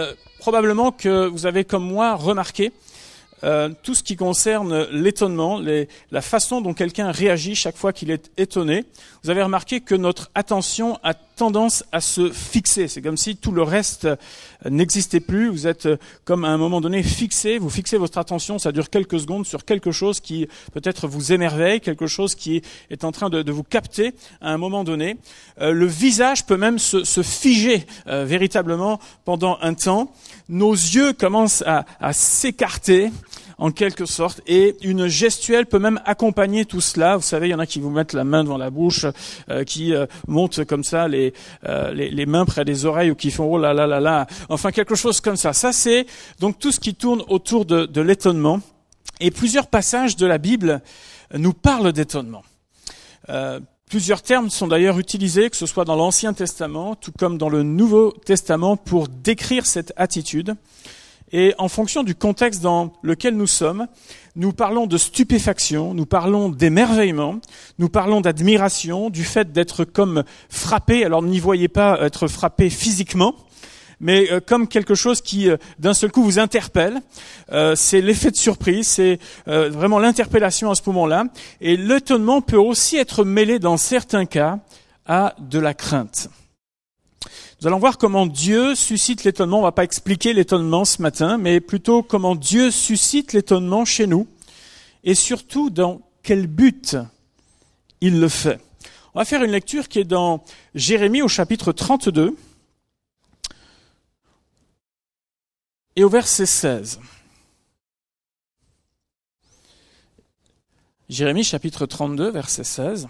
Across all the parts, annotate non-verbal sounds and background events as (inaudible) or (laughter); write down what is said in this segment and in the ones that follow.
Euh, probablement que vous avez comme moi remarqué euh, tout ce qui concerne l'étonnement, la façon dont quelqu'un réagit chaque fois qu'il est étonné. Vous avez remarqué que notre attention a tendance à se fixer. C'est comme si tout le reste euh, n'existait plus. Vous êtes euh, comme à un moment donné fixé. Vous fixez votre attention, ça dure quelques secondes sur quelque chose qui peut-être vous émerveille, quelque chose qui est en train de, vous capter à un moment donné. le visage peut même se, figer véritablement pendant un temps. Nos yeux commencent à s'écarter en quelque sorte, et une gestuelle peut même accompagner tout cela. Vous savez, il y en a qui vous mettent la main devant la bouche, euh, qui euh, montent comme ça les, euh, les, les, mains près des oreilles ou qui font oh là là là là, enfin quelque chose comme ça. Ça c'est donc tout ce qui tourne autour de, de l'étonnement. Et plusieurs passages de la Bible nous parlent d'étonnement. Plusieurs termes sont d'ailleurs utilisés, que ce soit dans l'Ancien Testament, tout comme dans le Nouveau Testament, pour décrire cette attitude. Et en fonction du contexte dans lequel nous sommes, nous parlons de stupéfaction, nous parlons d'émerveillement, nous parlons d'admiration, du fait d'être comme frappé. Alors n'y voyez pas être frappé physiquement, mais euh, comme quelque chose qui euh, d'un seul coup vous interpelle. Euh, c'est l'effet de surprise, c'est vraiment l'interpellation à ce moment-là. Et l'étonnement peut aussi être mêlé dans certains cas à de la crainte. Nous allons voir comment Dieu suscite l'étonnement. On va pas expliquer l'étonnement ce matin, mais plutôt comment Dieu suscite l'étonnement chez nous et surtout dans quel but il le fait. On va faire une lecture qui est dans Jérémie au chapitre 32 et au verset 16. Jérémie chapitre 32 verset 16.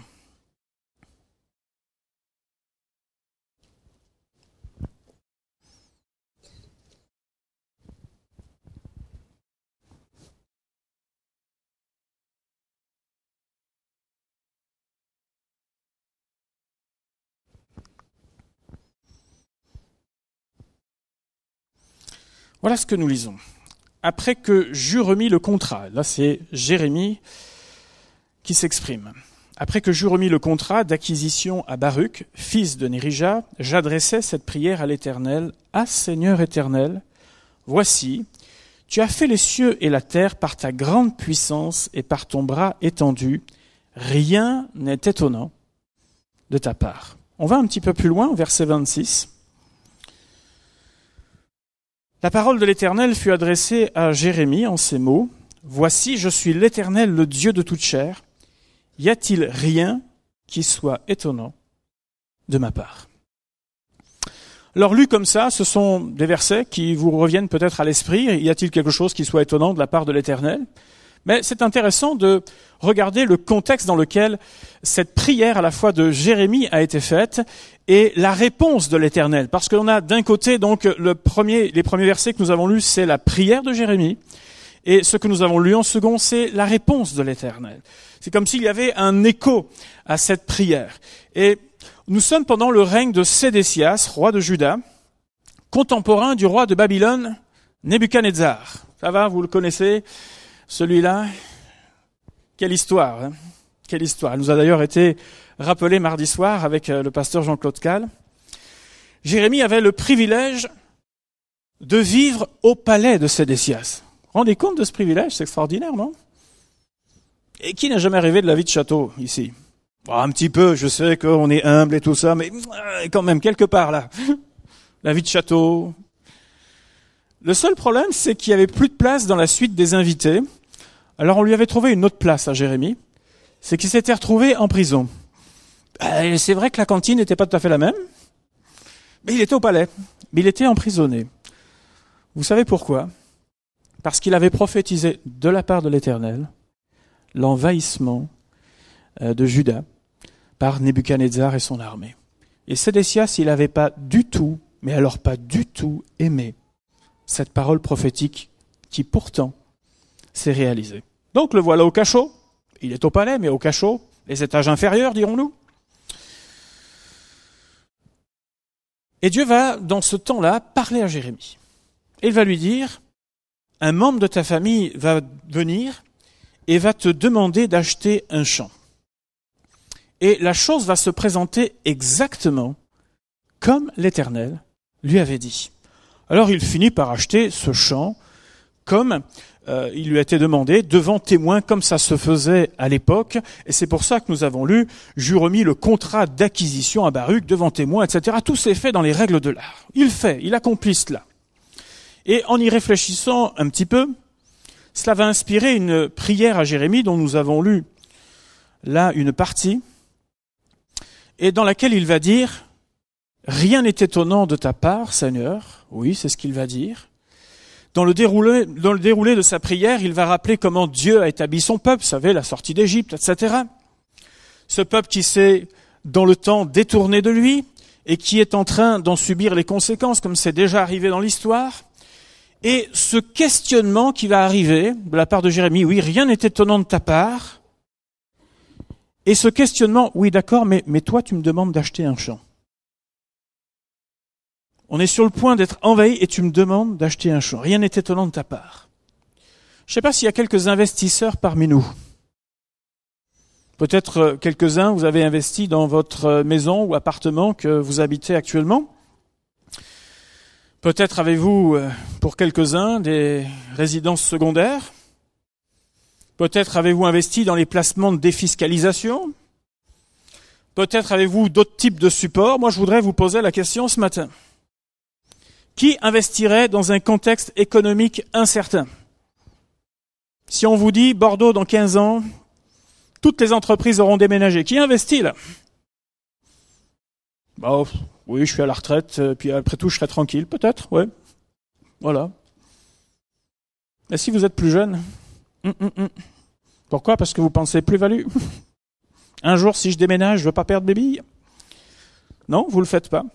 Voilà ce que nous lisons. Après que j'eus remis le contrat, là c'est Jérémie qui s'exprime. Après que j'eus remis le contrat d'acquisition à Baruch, fils de Nérija, j'adressai cette prière à l'Éternel. Ah Seigneur éternel, voici, tu as fait les cieux et la terre par ta grande puissance et par ton bras étendu. Rien n'est étonnant de ta part. On va un petit peu plus loin, verset 26. La parole de l'Éternel fut adressée à Jérémie en ces mots. Voici, je suis l'Éternel, le Dieu de toute chair. Y a-t-il rien qui soit étonnant de ma part? Alors lu comme ça, ce sont des versets qui vous reviennent peut-être à l'esprit. Y a-t-il quelque chose qui soit étonnant de la part de l'Éternel? Mais c'est intéressant de regarder le contexte dans lequel cette prière à la fois de Jérémie a été faite et la réponse de l'Éternel. Parce qu'on a d'un côté donc le premier, les premiers versets que nous avons lus, c'est la prière de Jérémie. Et ce que nous avons lu en second, c'est la réponse de l'Éternel. C'est comme s'il y avait un écho à cette prière. Et nous sommes pendant le règne de Sédécias, roi de Juda, contemporain du roi de Babylone, Nebuchadnezzar. Ça va, vous le connaissez celui-là, quelle histoire, hein? Quelle histoire. Elle nous a d'ailleurs été rappelée mardi soir avec euh, le pasteur Jean-Claude Cal. Jérémie avait le privilège de vivre au palais de Sédécias. Rendez compte de ce privilège, c'est extraordinaire, non? Et qui n'a jamais rêvé de la vie de château ici? Un petit peu, je sais qu'on est humble et tout ça, mais euh, quand même quelque part là. (laughs) La vie de château. Le seul problème, c'est qu'il y avait plus de place dans la suite des invités. Alors on lui avait trouvé une autre place à Jérémie, c'est qu'il s'était retrouvé en prison. Euh, c'est vrai que la cantine n'était pas tout à fait la même, mais il était au palais, mais il était emprisonné. Vous savez pourquoi? Parce qu'il avait prophétisé de la part de l'Éternel l'envahissement euh, de Juda par Nebuchadnezzar et son armée. Et Sédécias, il n'avait pas du tout, mais alors pas du tout aimé cette parole prophétique qui pourtant c'est réalisé. Donc le voilà au cachot. Il est au palais, mais au cachot. Les étages inférieurs, dirons-nous. Et Dieu va, dans ce temps-là, parler à Jérémie. Il va lui dire, un membre de ta famille va venir et va te demander d'acheter un champ. Et la chose va se présenter exactement comme l'Éternel lui avait dit. Alors il finit par acheter ce champ comme euh, il lui a été demandé devant témoin comme ça se faisait à l'époque. Et c'est pour ça que nous avons lu, j'eus remis le contrat d'acquisition à Baruch devant témoin, etc. Tout s'est fait dans les règles de l'art. Il fait, il accomplit cela. Et en y réfléchissant un petit peu, cela va inspirer une prière à Jérémie dont nous avons lu là une partie, et dans laquelle il va dire, Rien n'est étonnant de ta part, Seigneur. Oui, c'est ce qu'il va dire. Dans le, déroulé, de sa prière, il va rappeler comment Dieu a établi son peuple, vous savez, la sortie d'Égypte, etc. Ce peuple qui s'est, dans le temps, détourné de lui et qui est en train d'en subir les conséquences, comme c'est déjà arrivé dans l'histoire. Et ce questionnement qui va arriver de la part de Jérémie, oui, rien n'est étonnant de ta part. Et ce questionnement, oui, d'accord, mais toi, tu me demandes d'acheter un champ. On est sur le point d'être envahi et tu me demandes d'acheter un champ. Rien n'est étonnant de ta part. Je ne sais pas s'il y a quelques investisseurs parmi nous. Peut-être euh, quelques-uns, vous avez investi dans votre euh, maison ou appartement que vous habitez actuellement. Peut-être avez-vous, euh, pour quelques-uns, des résidences secondaires. Peut-être avez-vous investi dans les placements de défiscalisation. Peut-être avez-vous d'autres types de supports. Moi, je voudrais vous poser la question ce matin. Qui investirait dans un contexte économique incertain? Si on vous dit Bordeaux dans 15 ans, toutes les entreprises auront déménagé, qui investit là? Bah, Oui, je suis à la retraite, euh, puis après tout, je serai tranquille, peut-être, ouais. Voilà. Et si vous êtes plus jeune hum, hum, hum. Pourquoi? Parce que vous pensez plus-value. (laughs) Un jour, si je déménage, je veux pas perdre mes billes. Non, vous le faites pas.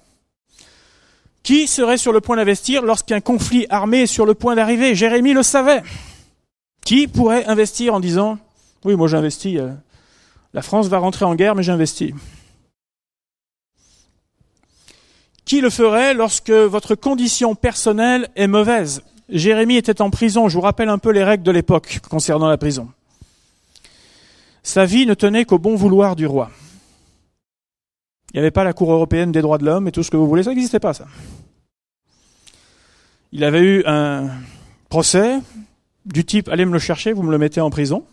Qui serait sur le point d'investir lorsqu'un conflit armé est sur le point d'arriver? Jérémie le savait. Qui pourrait investir en disant Oui, moi j'investis, euh, la France va rentrer en guerre, mais j'investis Qui le ferait lorsque votre condition personnelle est mauvaise? Jérémie était en prison, je vous rappelle un peu les règles de l'époque concernant la prison. Sa vie ne tenait qu'au bon vouloir du roi. Il n'y avait pas la Cour européenne des droits de l'homme et tout ce que vous voulez, ça n'existait pas ça. Il avait eu un procès du type allez me le chercher, vous me le mettez en prison.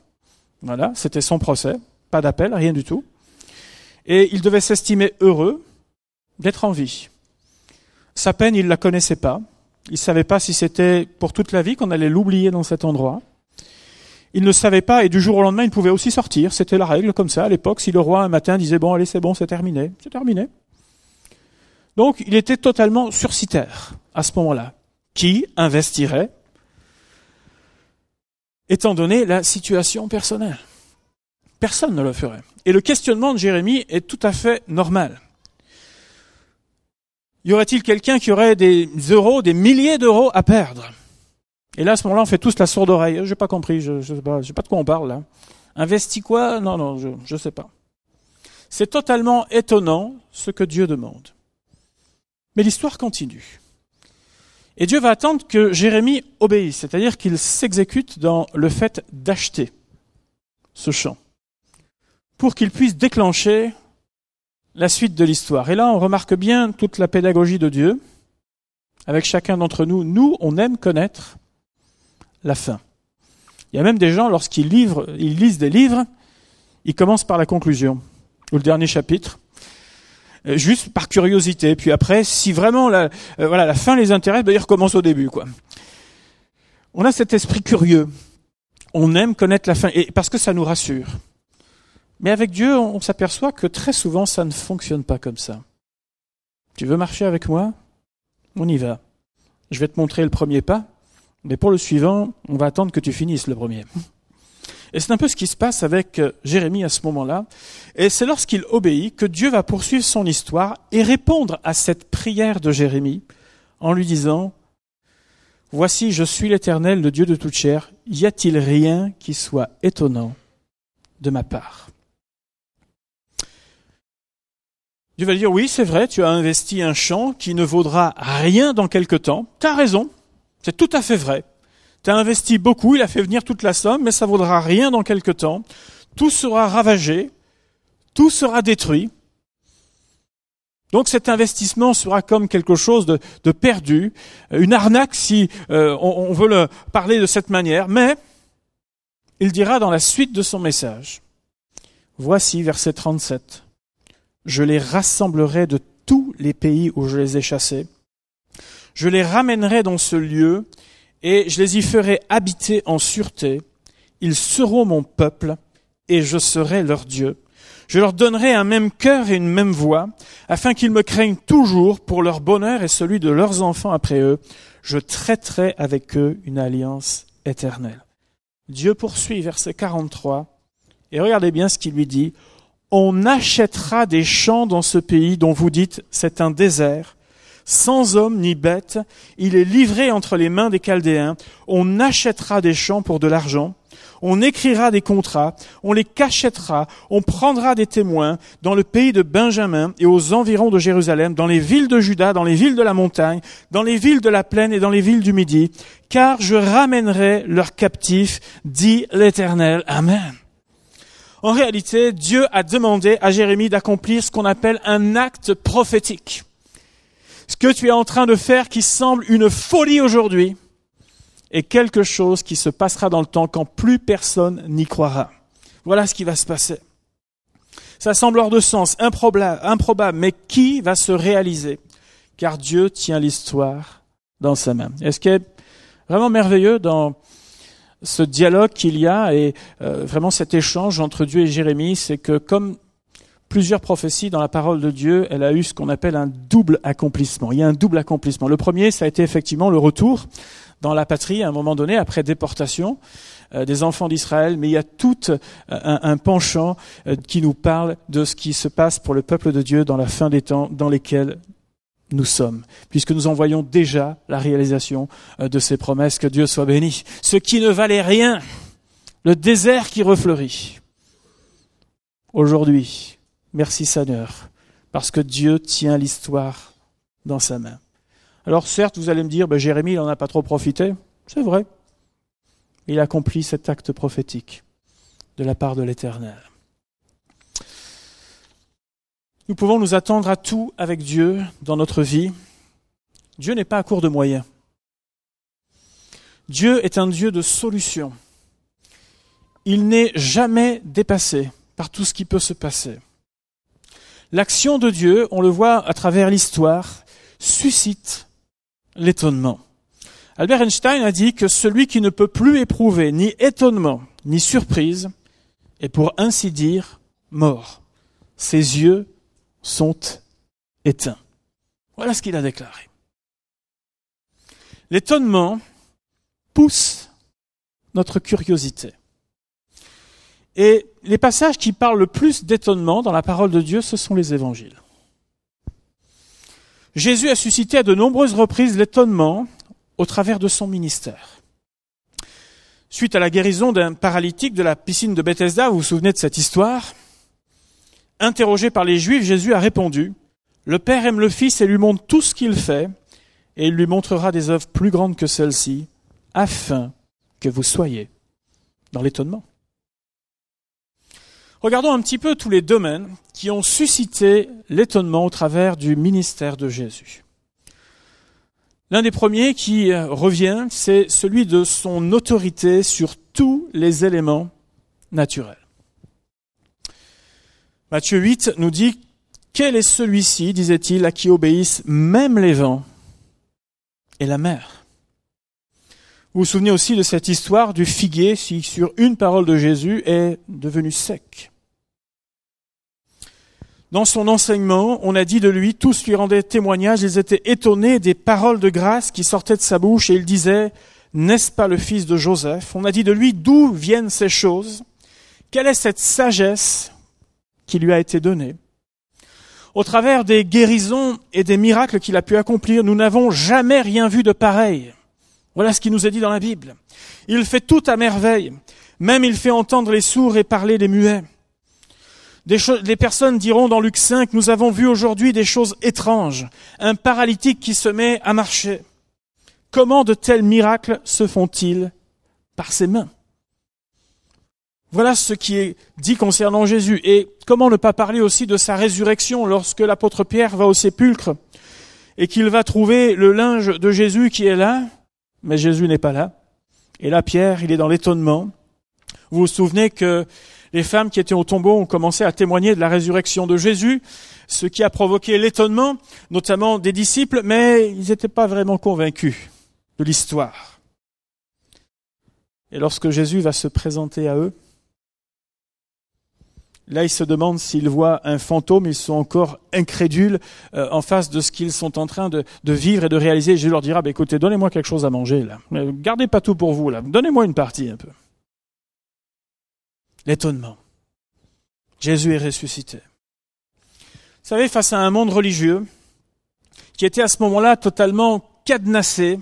Voilà, c'était son procès, pas d'appel, rien du tout. Et il devait s'estimer heureux d'être en vie. Sa peine, il ne la connaissait pas. Il ne savait pas si c'était pour toute la vie qu'on allait l'oublier dans cet endroit. Il ne savait pas, et du jour au lendemain, il pouvait aussi sortir. C'était la règle comme ça à l'époque. Si le roi un matin disait bon, allez, c'est bon, c'est terminé, c'est terminé. Donc, il était totalement sursitaire à ce moment-là qui investirait étant donné la situation personnelle? Personne ne le ferait. Et le questionnement de Jérémie est tout à fait normal. Y aurait-il quelqu'un qui aurait des euros, des milliers d'euros à perdre? Et là, à ce moment-là, on fait tous la sourde oreille. J'ai pas compris, je, je sais pas, je de quoi on parle là. Investi quoi? Non, non, je, je sais pas. C'est totalement étonnant ce que Dieu demande. Mais l'histoire continue. Et Dieu va attendre que Jérémie obéisse, c'est-à-dire qu'il s'exécute dans le fait d'acheter ce champ, pour qu'il puisse déclencher la suite de l'histoire. Et là, on remarque bien toute la pédagogie de Dieu, avec chacun d'entre nous. Nous, on aime connaître la fin. Il y a même des gens, lorsqu'ils ils lisent des livres, ils commencent par la conclusion, ou le dernier chapitre, euh, juste par curiosité. Puis après, si vraiment la, euh, voilà, la fin les intéresse, ben, ils recommencent au début. On a cet esprit curieux. On aime connaître la fin, parce que ça nous rassure. Mais avec Dieu, on s'aperçoit que très souvent, ça ne fonctionne pas comme ça. Tu veux marcher avec moi? On y va. Je vais te montrer le premier pas, mais pour le suivant, on va attendre que tu finisses le premier. Et c'est un peu ce qui se passe avec euh, Jérémie à ce moment-là. Et c'est lorsqu'il obéit que Dieu va poursuivre son histoire et répondre à cette prière de Jérémie en lui disant, Voici, je suis l'Éternel, le Dieu de toute chair. Y a-t-il rien qui soit étonnant de ma part? Dieu va dire, oui, c'est vrai, tu as investi un champ qui ne vaudra rien dans quelque temps. Tu as raison, c'est tout à fait vrai. Tu as investi beaucoup, il a fait venir toute la somme, mais ça vaudra rien dans quelque temps. Tout sera ravagé, tout sera détruit. Donc cet investissement sera comme quelque chose de, perdu, une arnaque si euh, on, on veut le parler de cette manière, mais il dira dans la suite de son message, voici verset 37, je les rassemblerai de tous les pays où je les ai chassés, je les ramènerai dans ce lieu et je les y ferai habiter en sûreté, ils seront mon peuple et je serai leur Dieu. Je leur donnerai un même cœur et une même voix, afin qu'ils me craignent toujours pour leur bonheur et celui de leurs enfants après eux. Je traiterai avec eux une alliance éternelle. Dieu poursuit verset 43, et regardez bien ce qu'il lui dit. On achètera des champs dans ce pays dont vous dites c'est un désert, sans homme ni bête, il est livré entre les mains des Chaldéens, on achètera des champs pour de l'argent, on écrira des contrats, on les cachètera, on prendra des témoins dans le pays de Benjamin et aux environs de Jérusalem, dans les villes de Juda, dans les villes de la montagne, dans les villes de la plaine et dans les villes du Midi, car je ramènerai leurs captifs, dit l'Éternel. Amen. En réalité, Dieu a demandé à Jérémie d'accomplir ce qu'on appelle un acte prophétique. Ce que tu es en train de faire qui semble une folie aujourd'hui, et quelque chose qui se passera dans le temps quand plus personne n'y croira. Voilà ce qui va se passer. Ça semble hors de sens, improbable, improbable, mais qui va se réaliser? Car Dieu tient l'histoire dans sa main. Et ce qui est vraiment merveilleux dans ce dialogue qu'il y a et euh, vraiment cet échange entre Dieu et Jérémie, c'est que comme plusieurs prophéties dans la parole de Dieu, elle a eu ce qu'on appelle un double accomplissement. Il y a un double accomplissement. Le premier, ça a été effectivement le retour dans la patrie à un moment donné, après déportation euh, des enfants d'Israël, mais il y a tout euh, un, penchant euh, qui nous parle de ce qui se passe pour le peuple de Dieu dans la fin des temps dans lesquels nous sommes, puisque nous en voyons déjà la réalisation de ces promesses, que Dieu soit béni. Ce qui ne valait rien, le désert qui refleurit. Aujourd'hui, merci Seigneur, parce que Dieu tient l'histoire dans sa main. Alors certes, vous allez me dire, ben, Jérémie, il n'en a pas trop profité. C'est vrai. Il accomplit cet acte prophétique de la part de l'Éternel. Nous pouvons nous attendre à tout avec Dieu dans notre vie. Dieu n'est pas à court de moyens. Dieu est un Dieu de solutions. Il n'est jamais dépassé par tout ce qui peut se passer. L'action de Dieu, on le voit à travers l'histoire, suscite l'étonnement. Albert Einstein a dit que celui qui ne peut plus éprouver ni étonnement ni surprise est pour ainsi dire mort. Ses yeux sont éteints. Voilà ce qu'il a déclaré. L'étonnement pousse notre curiosité. Et les passages qui parlent le plus d'étonnement dans la parole de Dieu, ce sont les évangiles. Jésus a suscité à de nombreuses reprises l'étonnement au travers de son ministère. Suite à la guérison d'un paralytique de la piscine de Bethesda, vous vous souvenez de cette histoire? Interrogé par les Juifs, Jésus a répondu, Le Père aime le Fils et lui montre tout ce qu'il fait, et il lui montrera des œuvres plus grandes que celles-ci, afin que vous soyez dans l'étonnement. Regardons un petit peu tous les domaines qui ont suscité l'étonnement au travers du ministère de Jésus. L'un des premiers qui euh, revient, c'est celui de son autorité sur tous les éléments naturels. Matthieu 8 nous dit, Quel est celui-ci, disait-il, à qui obéissent même les vents et la mer? Vous vous souvenez aussi de cette histoire du figuier qui, sur une parole de Jésus, est devenu sec. Dans son enseignement, on a dit de lui, tous lui rendaient témoignage, ils étaient étonnés des paroles de grâce qui sortaient de sa bouche et il disait, n'est-ce pas le fils de Joseph? On a dit de lui, d'où viennent ces choses? Quelle est cette sagesse qui lui a été donnée? Au travers des guérisons et des miracles qu'il a pu accomplir, nous n'avons jamais rien vu de pareil. Voilà ce qui nous est dit dans la Bible. Il fait tout à merveille. Même il fait entendre les sourds et parler les muets. Des, personnes diront dans Luc 5, nous avons vu aujourd'hui des choses étranges. Un paralytique qui se met à marcher. Comment de tels miracles se font-ils par ses mains? Voilà ce qui est dit concernant Jésus. Et comment ne pas parler aussi de sa résurrection lorsque l'apôtre Pierre va au sépulcre et qu'il va trouver le linge de Jésus qui est là, mais Jésus n'est pas là. Et là, Pierre, il est dans l'étonnement. Vous vous souvenez que les femmes qui étaient au tombeau ont commencé à témoigner de la résurrection de Jésus, ce qui a provoqué l'étonnement, notamment des disciples, mais ils n'étaient pas vraiment convaincus de l'histoire. Et lorsque Jésus va se présenter à eux, Là, ils se demandent s'ils voient un fantôme, ils sont encore incrédules euh, en face de ce qu'ils sont en train de, vivre et de réaliser. Jésus leur dira, bah, écoutez, donnez-moi quelque chose à manger. Gardez pas tout pour vous. Donnez-moi une partie, un peu. L'étonnement. Jésus est ressuscité. Vous savez, face à un monde religieux qui était à ce moment-là totalement cadenassé,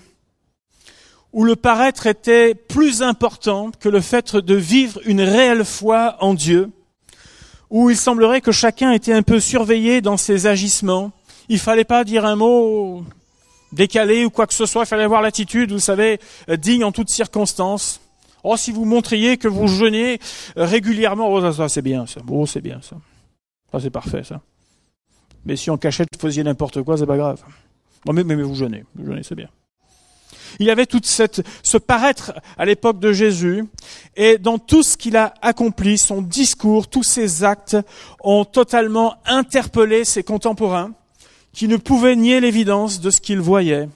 où le paraître était plus important que le fait de vivre une réelle foi en Dieu, où il semblerait que chacun était un peu surveillé dans ses agissements. Il fallait pas dire un mot décalé ou quoi que ce soit, il fallait avoir l'attitude, vous savez, digne en toutes circonstances. Oh, si vous montriez que vous jeûnez régulièrement, oh, ça, c'est bien, ça. Oh, c'est bien, ça. Ça, c'est parfait, ça. Mais si en cachette vous faisiez n'importe quoi, c'est pas grave. Bon, mais, mais, mais vous jeûnez. Vous jeûnez, c'est bien. Il y avait toute cette, ce paraître à l'époque de Jésus, et dans tout ce qu'il a accompli, son discours, tous ses actes ont totalement interpellé ses contemporains, qui ne pouvaient nier l'évidence de ce qu'ils voyaient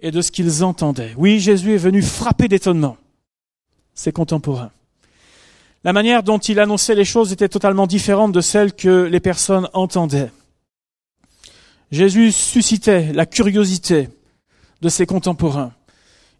et de ce qu'ils entendaient. Oui, Jésus est venu frapper d'étonnement ses contemporains. La manière dont il annonçait les choses était totalement différente de celle que les personnes entendaient. Jésus suscitait la curiosité de ses contemporains.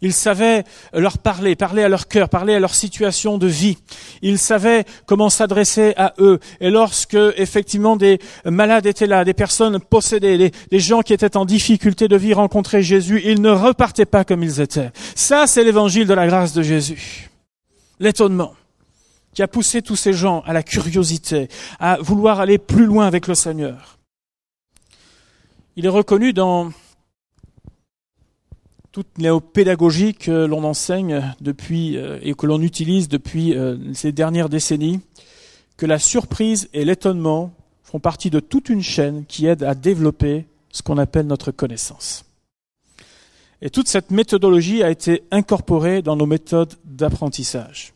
Il savait leur parler, parler à leur cœur, parler à leur situation de vie. Il savait comment s'adresser à eux. Et lorsque, effectivement, des malades étaient là, des personnes possédées, des, gens qui étaient en difficulté de vie rencontraient Jésus, ils ne repartaient pas comme ils étaient. Ça, c'est l'évangile de la grâce de Jésus. L'étonnement qui a poussé tous ces gens à la curiosité, à vouloir aller plus loin avec le Seigneur. Il est reconnu dans toute néopédagogie que l'on enseigne depuis euh, et que l'on utilise depuis euh, ces dernières décennies, que la surprise et l'étonnement font partie de toute une chaîne qui aide à développer ce qu'on appelle notre connaissance. Et toute cette méthodologie a été incorporée dans nos méthodes d'apprentissage.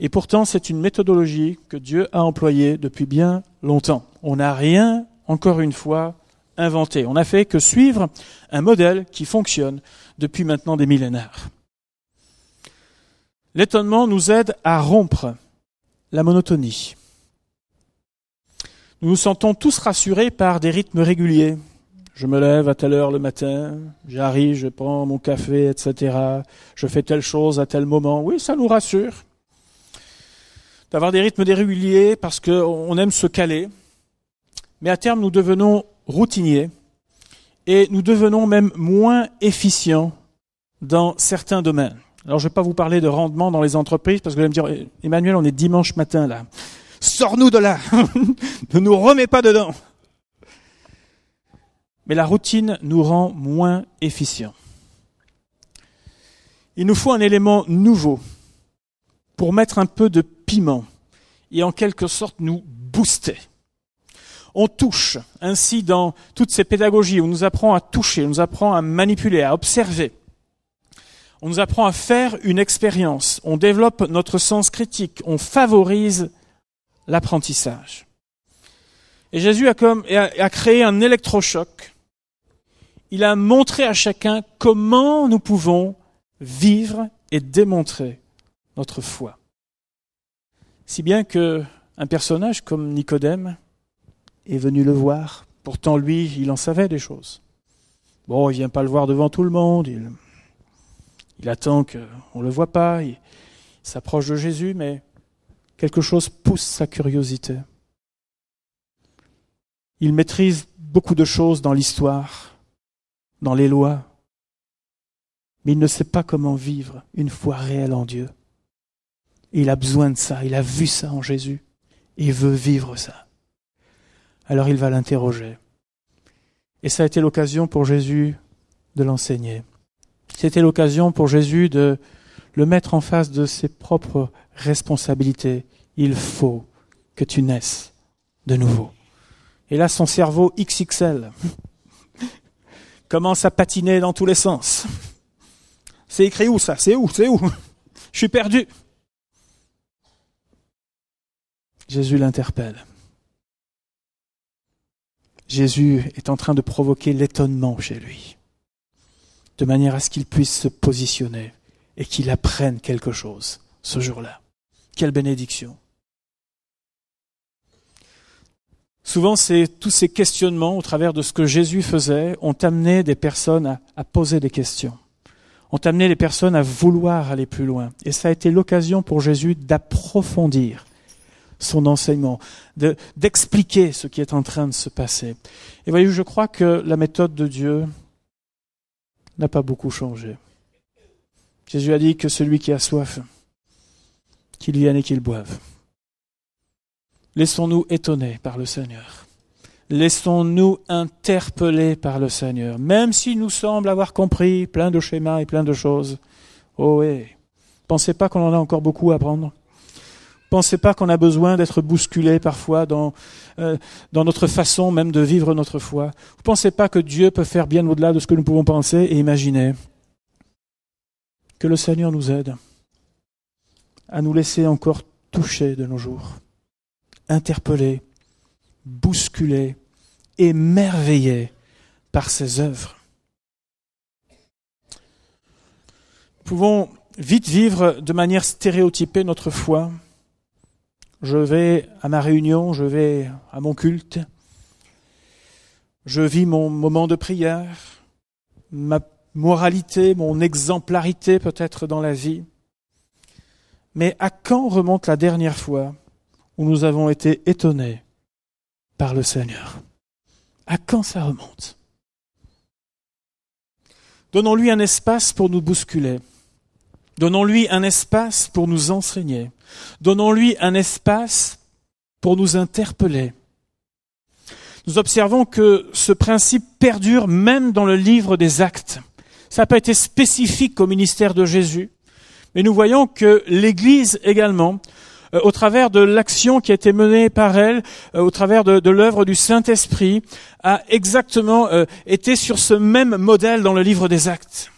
Et pourtant, c'est une méthodologie que Dieu a employée depuis bien longtemps. On n'a rien, encore une fois, inventé. On n'a fait que suivre un modèle qui fonctionne depuis maintenant des millénaires. L'étonnement nous aide à rompre la monotonie. Nous nous sentons tous rassurés par des rythmes réguliers. Je me lève à telle heure le matin, j'arrive, je prends mon café, etc. Je fais telle chose à tel moment. Oui, ça nous rassure. D'avoir des rythmes réguliers parce qu'on aime se caler. Mais à terme, nous devenons routiniers et nous devenons même moins efficients dans certains domaines. Alors je ne vais pas vous parler de rendement dans les entreprises parce que vous allez me dire, Emmanuel, on est dimanche matin là. Sors-nous de là. (laughs) ne nous remets pas dedans. Mais la routine nous rend moins efficients. Il nous faut un élément nouveau pour mettre un peu de piment et en quelque sorte nous booster. On touche ainsi dans toutes ces pédagogies, on nous apprend à toucher, on nous apprend à manipuler, à observer. On nous apprend à faire une expérience, on développe notre sens critique, on favorise l'apprentissage. Et Jésus a, comme, a créé un électrochoc. Il a montré à chacun comment nous pouvons vivre et démontrer notre foi. Si bien que un personnage comme Nicodème est venu le voir. Pourtant, lui, il en savait des choses. Bon, il vient pas le voir devant tout le monde. Il, il attend qu'on ne le voit pas. Il, s'approche de Jésus, mais quelque chose pousse sa curiosité. Il maîtrise beaucoup de choses dans l'histoire, dans les lois, mais il ne sait pas comment vivre une foi réelle en Dieu. il a besoin de ça, il a vu ça en Jésus, et il veut vivre ça alors il va l'interroger. Et ça a été l'occasion pour Jésus de l'enseigner. C'était l'occasion pour Jésus de le mettre en face de ses propres responsabilités. Il faut que tu naisses de nouveau. Et là, son cerveau XXL commence à patiner dans tous les sens. C'est écrit où ça? C'est où? C'est où? Je suis perdu. Jésus l'interpelle. Jésus est en train de provoquer l'étonnement chez lui, de manière à ce qu'il puisse se positionner et qu'il apprenne quelque chose ce jour-là. Quelle bénédiction. Souvent, c'est tous ces questionnements au travers de ce que Jésus faisait ont amené des personnes à, poser des questions, ont amené les personnes à vouloir aller plus loin. Et ça a été l'occasion pour Jésus d'approfondir son enseignement, d'expliquer ce qui est en train de se passer. Et voyez, je crois que la méthode de Dieu n'a pas beaucoup changé. Jésus a dit que celui qui a soif, qu'il vienne et qu'il boive. Laissons-nous étonner par le Seigneur. Laissons-nous interpeller par le Seigneur, même s'il nous semble avoir compris plein de schémas et plein de choses. Oh oui, pensez pas qu'on en a encore beaucoup à apprendre. Pensez pas qu'on a besoin d'être bousculé parfois dans, euh, dans notre façon même de vivre notre foi. Vous pensez pas que Dieu peut faire bien au-delà de ce que nous pouvons penser et imaginer? Que le Seigneur nous aide à nous laisser encore toucher de nos jours, interpeller, bousculer, émerveiller par ses œuvres. Nous pouvons vite vivre de manière stéréotypée notre foi je vais à ma réunion, je vais à mon culte, je vis mon moment de prière, ma moralité, mon exemplarité peut-être dans la vie. Mais à quand remonte la dernière fois? Où nous avons été étonnés par le Seigneur À quand ça remonte? Donnons-lui un espace pour nous bousculer. Donnons-lui un espace pour nous enseigner. Donnons-lui un espace pour nous interpeller. Nous observons que ce principe perdure même dans le livre des actes. Ça n'a pas été spécifique au ministère de Jésus, mais nous voyons que l'Église également, euh, au travers de l'action qui a été menée par elle, euh, au travers de, l'œuvre du Saint-Esprit, a exactement euh, été sur ce même modèle dans le livre des actes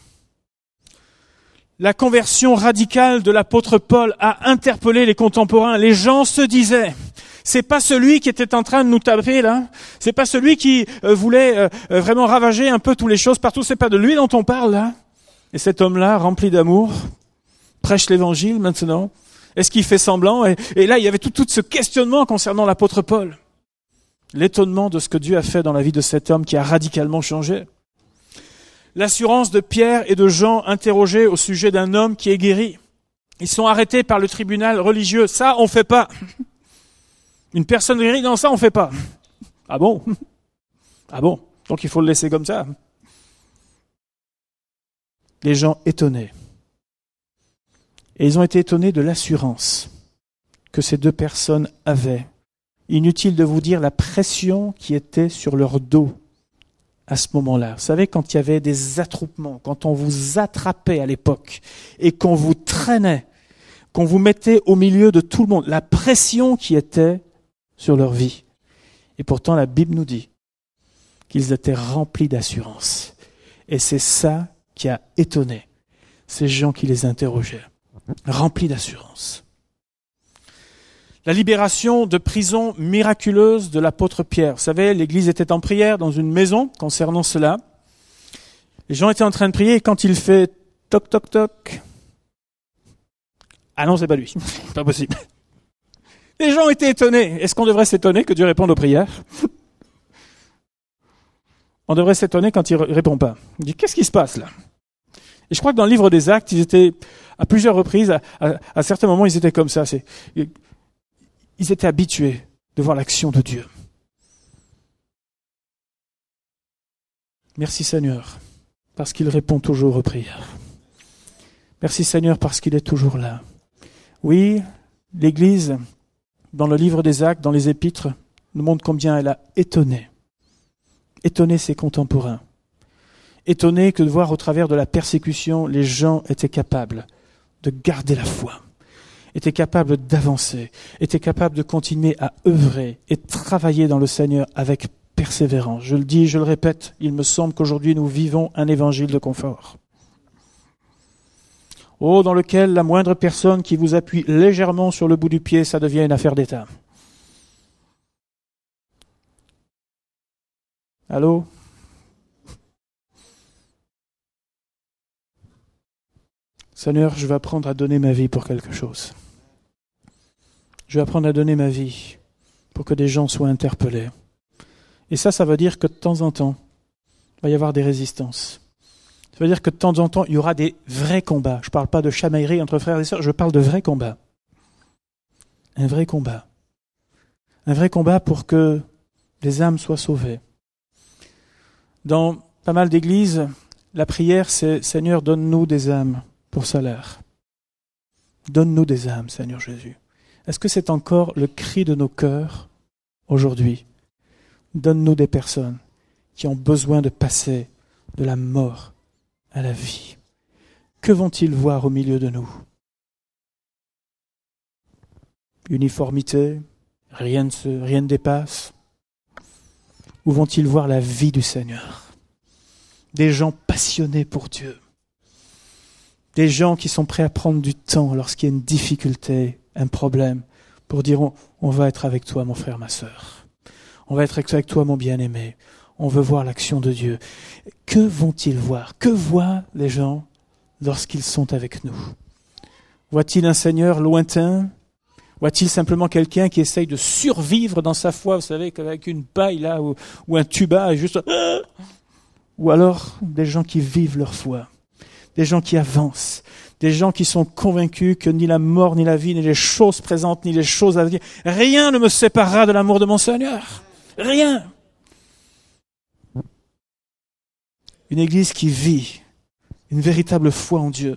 la conversion radicale de l'apôtre Paul a interpellé les contemporains. Les gens se disaient, c'est pas celui qui était en train de nous taper là, c'est pas celui qui voulait vraiment ravager un peu toutes les choses partout, c'est pas de lui dont on parle là. Et cet homme-là, rempli d'amour, prêche l'évangile maintenant. Est-ce qu'il fait semblant et, là, il y avait tout, tout ce questionnement concernant l'apôtre Paul. L'étonnement de ce que Dieu a fait dans la vie de cet homme qui a radicalement changé l'assurance de Pierre et de Jean interrogés au sujet d'un homme qui est guéri. Ils sont arrêtés par le tribunal religieux. Ça, on fait pas. Une personne guérie, non, ça, on fait pas. Ah bon? Ah bon? Donc il faut le laisser comme ça. Les gens étonnés. Et ils ont été étonnés de l'assurance que ces deux personnes avaient. Inutile de vous dire la pression qui était sur leur dos à ce moment-là. Vous savez, quand il y avait des attroupements, quand on vous attrapait à l'époque et qu'on vous traînait, qu'on vous mettait au milieu de tout le monde, la pression qui était sur leur vie. Et pourtant, la Bible nous dit qu'ils étaient remplis d'assurance. Et c'est ça qui a étonné ces gens qui les interrogeaient, remplis d'assurance la libération de prison miraculeuse de l'apôtre Pierre. Vous savez, l'église était en prière dans une maison concernant cela. Les gens étaient en train de prier et quand il fait toc toc toc, ah non, c'est pas lui, (laughs) pas possible. Les gens étaient étonnés. Est-ce qu'on devrait s'étonner que Dieu réponde aux prières? On devrait s'étonner quand il répond pas. Il dit qu'est-ce qui se passe là? Et je crois que dans le livre des Actes, ils étaient à plusieurs reprises, à, certains moments, ils étaient comme ça. Ils étaient habitués de voir l'action de Dieu. Merci Seigneur, parce qu'il répond toujours aux prières. Merci Seigneur, parce qu'il est toujours là. Oui, l'Église, dans le livre des actes, dans les épîtres, nous montre combien elle a étonné, étonné ses contemporains, étonné que de voir au travers de la persécution, les gens étaient capables de garder la foi était capable d'avancer, était capable de continuer à œuvrer et travailler dans le Seigneur avec persévérance. Je le dis, je le répète, il me semble qu'aujourd'hui nous vivons un évangile de confort. Oh, dans lequel la moindre personne qui vous appuie légèrement sur le bout du pied, ça devient une affaire d'État. Allô? Seigneur, je vais apprendre à donner ma vie pour quelque chose. Je vais apprendre à donner ma vie pour que des gens soient interpellés. Et ça, ça veut dire que de temps en temps, il va y avoir des résistances. Ça veut dire que de temps en temps, il y aura des vrais combats. Je ne parle pas de chamaillerie entre frères et sœurs, je parle de vrais combats. Un vrai combat. Un vrai combat pour que des âmes soient sauvées. Dans pas mal d'églises, la prière, c'est Seigneur, donne-nous des âmes pour salaire. Donne-nous des âmes, Seigneur Jésus. Est-ce que c'est encore le cri de nos cœurs aujourd'hui? Donne-nous des personnes qui ont besoin de passer de la mort à la vie. Que vont-ils voir au milieu de nous? Uniformité, rien ne, rien dépasse. Où vont-ils voir la vie du Seigneur? Des gens passionnés pour Dieu. Des gens qui sont prêts à prendre du temps lorsqu'il y a une difficulté, un problème, pour dire on va être avec toi, mon frère, ma sœur. On va être avec toi, mon bien-aimé. On veut voir l'action de Dieu. Que vont-ils voir? Que voient les gens lorsqu'ils sont avec nous? Voit-il un Seigneur lointain? Voit-il simplement quelqu'un qui essaye de survivre dans sa foi, vous savez, avec une paille là, ou, un tuba, et juste... Ou alors des gens qui vivent leur foi, des gens qui avancent, des gens qui sont convaincus que ni la mort, ni la vie, ni les choses présentes, ni les choses à venir, rien ne me séparera de l'amour de mon Seigneur. Rien. Une église qui vit une véritable foi en Dieu.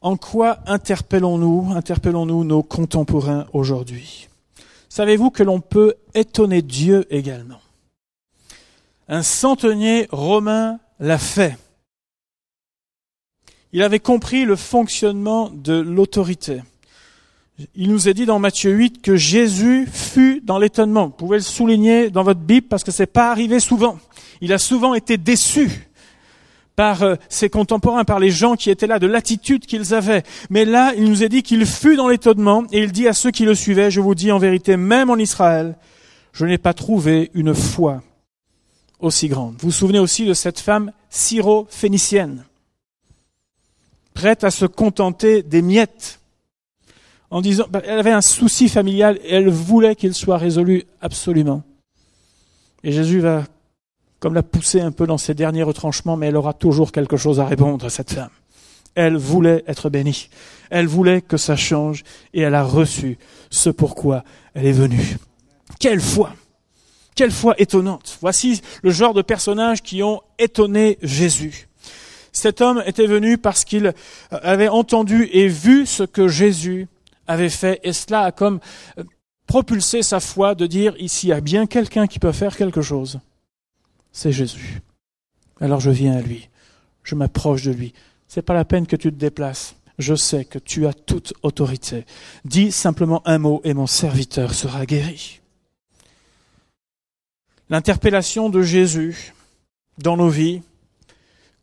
En quoi interpellons-nous, interpellons-nous nos contemporains aujourd'hui? Savez-vous que l'on peut étonner Dieu également? Un centenier romain l'a fait. Il avait compris le fonctionnement de l'autorité. Il nous est dit dans Matthieu 8 que Jésus fut dans l'étonnement. Vous pouvez le souligner dans votre Bible parce que c'est pas arrivé souvent. Il a souvent été déçu par euh, ses contemporains, par les gens qui étaient là, de l'attitude qu'ils avaient. Mais là, il nous est dit qu'il fut dans l'étonnement et il dit à ceux qui le suivaient, je vous dis en vérité, même en Israël, je n'ai pas trouvé une foi aussi grande. Vous vous souvenez aussi de cette femme syro-phénicienne, prête à se contenter des miettes en disant, bah, elle avait un souci familial et elle voulait qu'il soit résolu absolument. Et Jésus va comme la pousser un peu dans ses derniers retranchements, mais elle aura toujours quelque chose à répondre à cette femme. Elle voulait être bénie. Elle voulait que ça change et elle a reçu ce pourquoi elle est venue. Quelle foi! Quelle foi étonnante. Voici le genre de personnages qui ont étonné Jésus. Cet homme était venu parce qu'il avait entendu et vu ce que Jésus avait fait, et cela a comme euh, propulsé sa foi de dire, ici il y a bien quelqu'un qui peut faire quelque chose, c'est Jésus. Alors je viens à lui, je m'approche de lui. C'est pas la peine que tu te déplaces. Je sais que tu as toute autorité. Dis simplement un mot et mon serviteur sera guéri. L'interpellation de Jésus dans nos vies,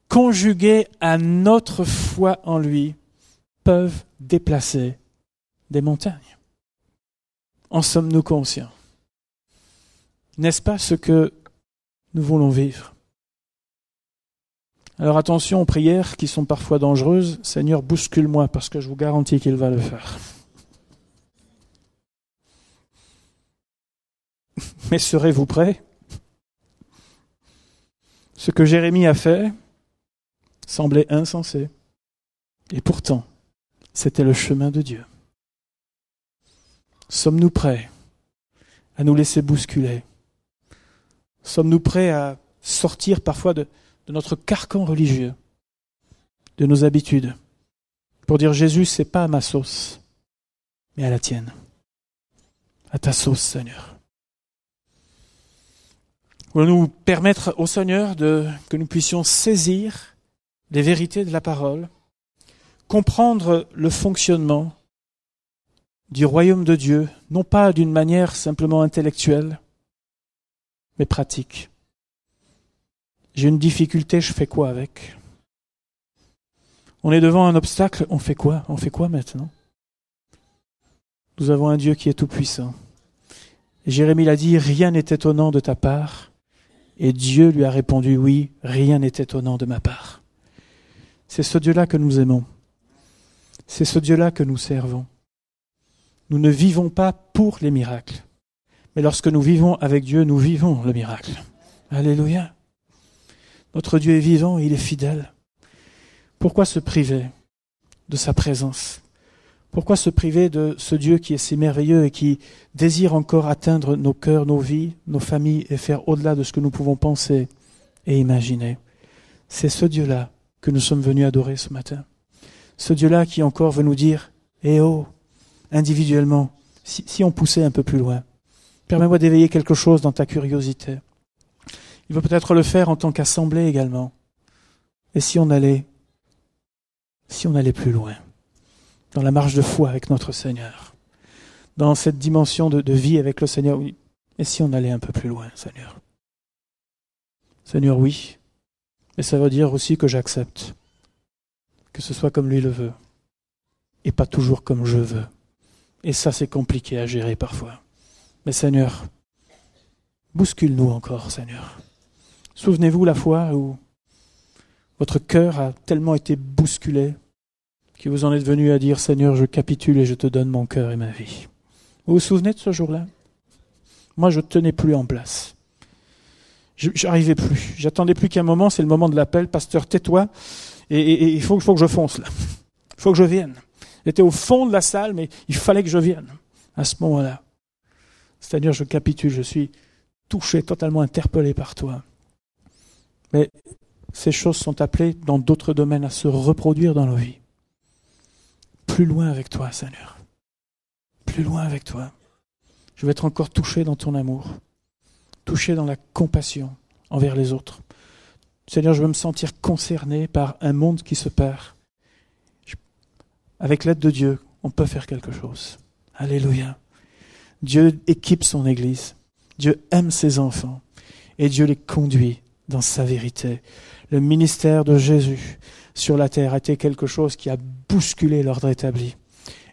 conjuguée à notre foi en lui, peuvent déplacer des montagnes. En sommes-nous conscients? N'est-ce pas ce que nous voulons vivre? Alors attention aux prières qui sont parfois dangereuses. Seigneur, bouscule-moi parce que je vous garantis qu'il va le faire. (laughs) Mais serez-vous prêts? Ce que Jérémie a fait semblait insensé. Et pourtant, c'était le chemin de Dieu. Sommes-nous prêts à nous laisser bousculer? Sommes-nous prêts à sortir parfois de, notre carcan religieux, de nos habitudes, pour dire Jésus, c'est pas à ma sauce, mais à la tienne, à ta sauce, Seigneur. Voulons-nous permettre au Seigneur de, que nous puissions saisir les vérités de la parole comprendre le fonctionnement du royaume de Dieu, non pas d'une manière simplement intellectuelle, mais pratique. J'ai une difficulté, je fais quoi avec? On est devant un obstacle, on fait quoi? On fait quoi maintenant? Nous avons un Dieu qui est tout-puissant. Jérémie l'a dit, rien n'est étonnant de ta part. Et Dieu lui a répondu, oui, rien n'est étonnant de ma part. C'est ce Dieu-là que nous aimons. C'est ce Dieu-là que nous servons. Nous ne vivons pas pour les miracles. Mais lorsque nous vivons avec Dieu, nous vivons le miracle. Alléluia. Notre Dieu est vivant, il est fidèle. Pourquoi se priver de sa présence? Pourquoi se priver de ce Dieu qui est si merveilleux et qui désire encore atteindre nos cœurs, nos vies, nos familles et faire au-delà de ce que nous pouvons penser et imaginer? C'est ce Dieu-là que nous sommes venus adorer ce matin. Ce Dieu-là qui encore veut nous dire, eh oh, individuellement, si, on poussait un peu plus loin, permets-moi d'éveiller quelque chose dans ta curiosité. Il veut peut-être le faire en tant qu'assemblée également. Et si on allait, si on allait plus loin? Dans la marche de foi avec notre Seigneur, dans cette dimension de, vie avec le Seigneur. Et si on allait un peu plus loin, Seigneur? Seigneur, oui. Et ça veut dire aussi que j'accepte que ce soit comme lui le veut, et pas toujours comme je veux. Et ça, c'est compliqué à gérer parfois. Mais Seigneur, bouscule-nous encore, Seigneur. Souvenez-vous la fois où votre cœur a tellement été bousculé que vous en êtes venu à dire Seigneur, je capitule et je te donne mon cœur et ma vie. Vous vous souvenez de ce jour-là? Moi, je ne tenais plus en place. J'arrivais plus. J'attendais plus qu'un moment, c'est le moment de l'appel. Pasteur, tais-toi. Et il faut, faut, que je fonce là. Il faut que je vienne. J'étais au fond de la salle, mais il fallait que je vienne à ce moment-là. C'est-à-dire, je capitule, je suis touché, totalement interpellé par toi. Mais ces choses sont appelées dans d'autres domaines à se reproduire dans nos vies plus loin avec toi, Seigneur. Plus loin avec toi. Je veux être encore touché dans ton amour, touché dans la compassion envers les autres. Seigneur, je veux me sentir concerné par un monde qui se perd. Avec l'aide de Dieu, on peut faire quelque chose. Alléluia. Dieu équipe son Église. Dieu aime ses enfants. Et Dieu les conduit dans sa vérité. Le ministère de Jésus sur la terre a été quelque chose qui a bousculé l'ordre établi.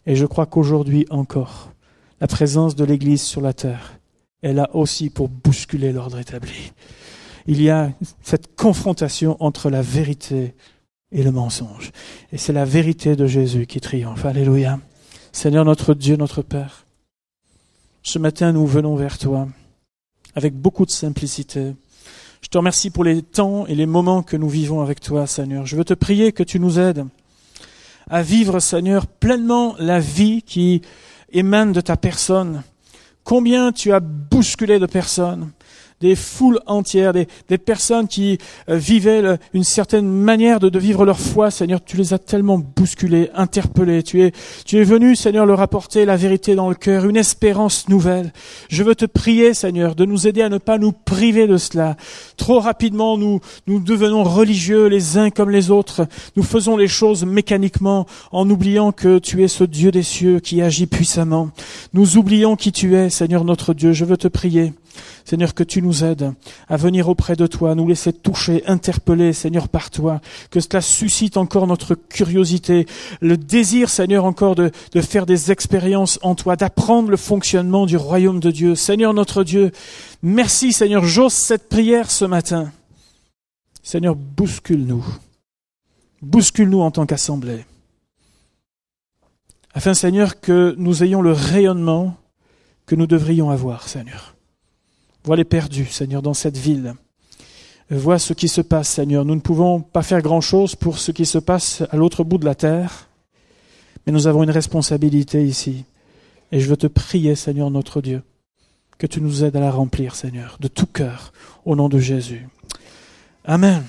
Et je crois qu'aujourd'hui encore, la présence de l'Église sur la terre est là aussi pour bousculer l'ordre établi. Il y a cette confrontation entre la vérité et le mensonge. Et c'est la vérité de Jésus qui triomphe. Alléluia. Seigneur notre Dieu, notre Père, ce matin nous venons vers toi avec beaucoup de simplicité, je te remercie pour les temps et les moments que nous vivons avec toi, Seigneur. Je veux te prier que tu nous aides à vivre, Seigneur, pleinement la vie qui émane de ta personne. Combien tu as bousculé de personnes des foules entières, des, personnes qui euh, vivaient une certaine manière de, de, vivre leur foi, Seigneur, tu les as tellement bousculés, interpellés. Tu es, tu es venu, Seigneur, leur apporter la vérité dans le cœur, une espérance nouvelle. Je veux te prier, Seigneur, de nous aider à ne pas nous priver de cela. Trop rapidement, nous, nous devenons religieux les uns comme les autres. Nous faisons les choses mécaniquement en oubliant que tu es ce Dieu des cieux qui agit puissamment. Nous oublions qui tu es, Seigneur notre Dieu. Je veux te prier Seigneur, que tu nous aides à venir auprès de toi, nous laisser toucher, interpeller, Seigneur, par toi, que cela suscite encore notre curiosité, le désir, Seigneur, encore de, de faire des expériences en toi, d'apprendre le fonctionnement du royaume de Dieu. Seigneur notre Dieu, merci, Seigneur, j'ose cette prière ce matin. Seigneur, bouscule-nous. Bouscule-nous en tant qu'assemblée. Afin, Seigneur, que nous ayons le rayonnement que nous devrions avoir, Seigneur. Vois les perdus, Seigneur, dans cette ville. Vois ce qui se passe, Seigneur. Nous ne pouvons pas faire grand-chose pour ce qui se passe à l'autre bout de la terre, mais nous avons une responsabilité ici. Et je veux te prier, Seigneur notre Dieu, que tu nous aides à la remplir, Seigneur, de tout cœur, au nom de Jésus. Amen.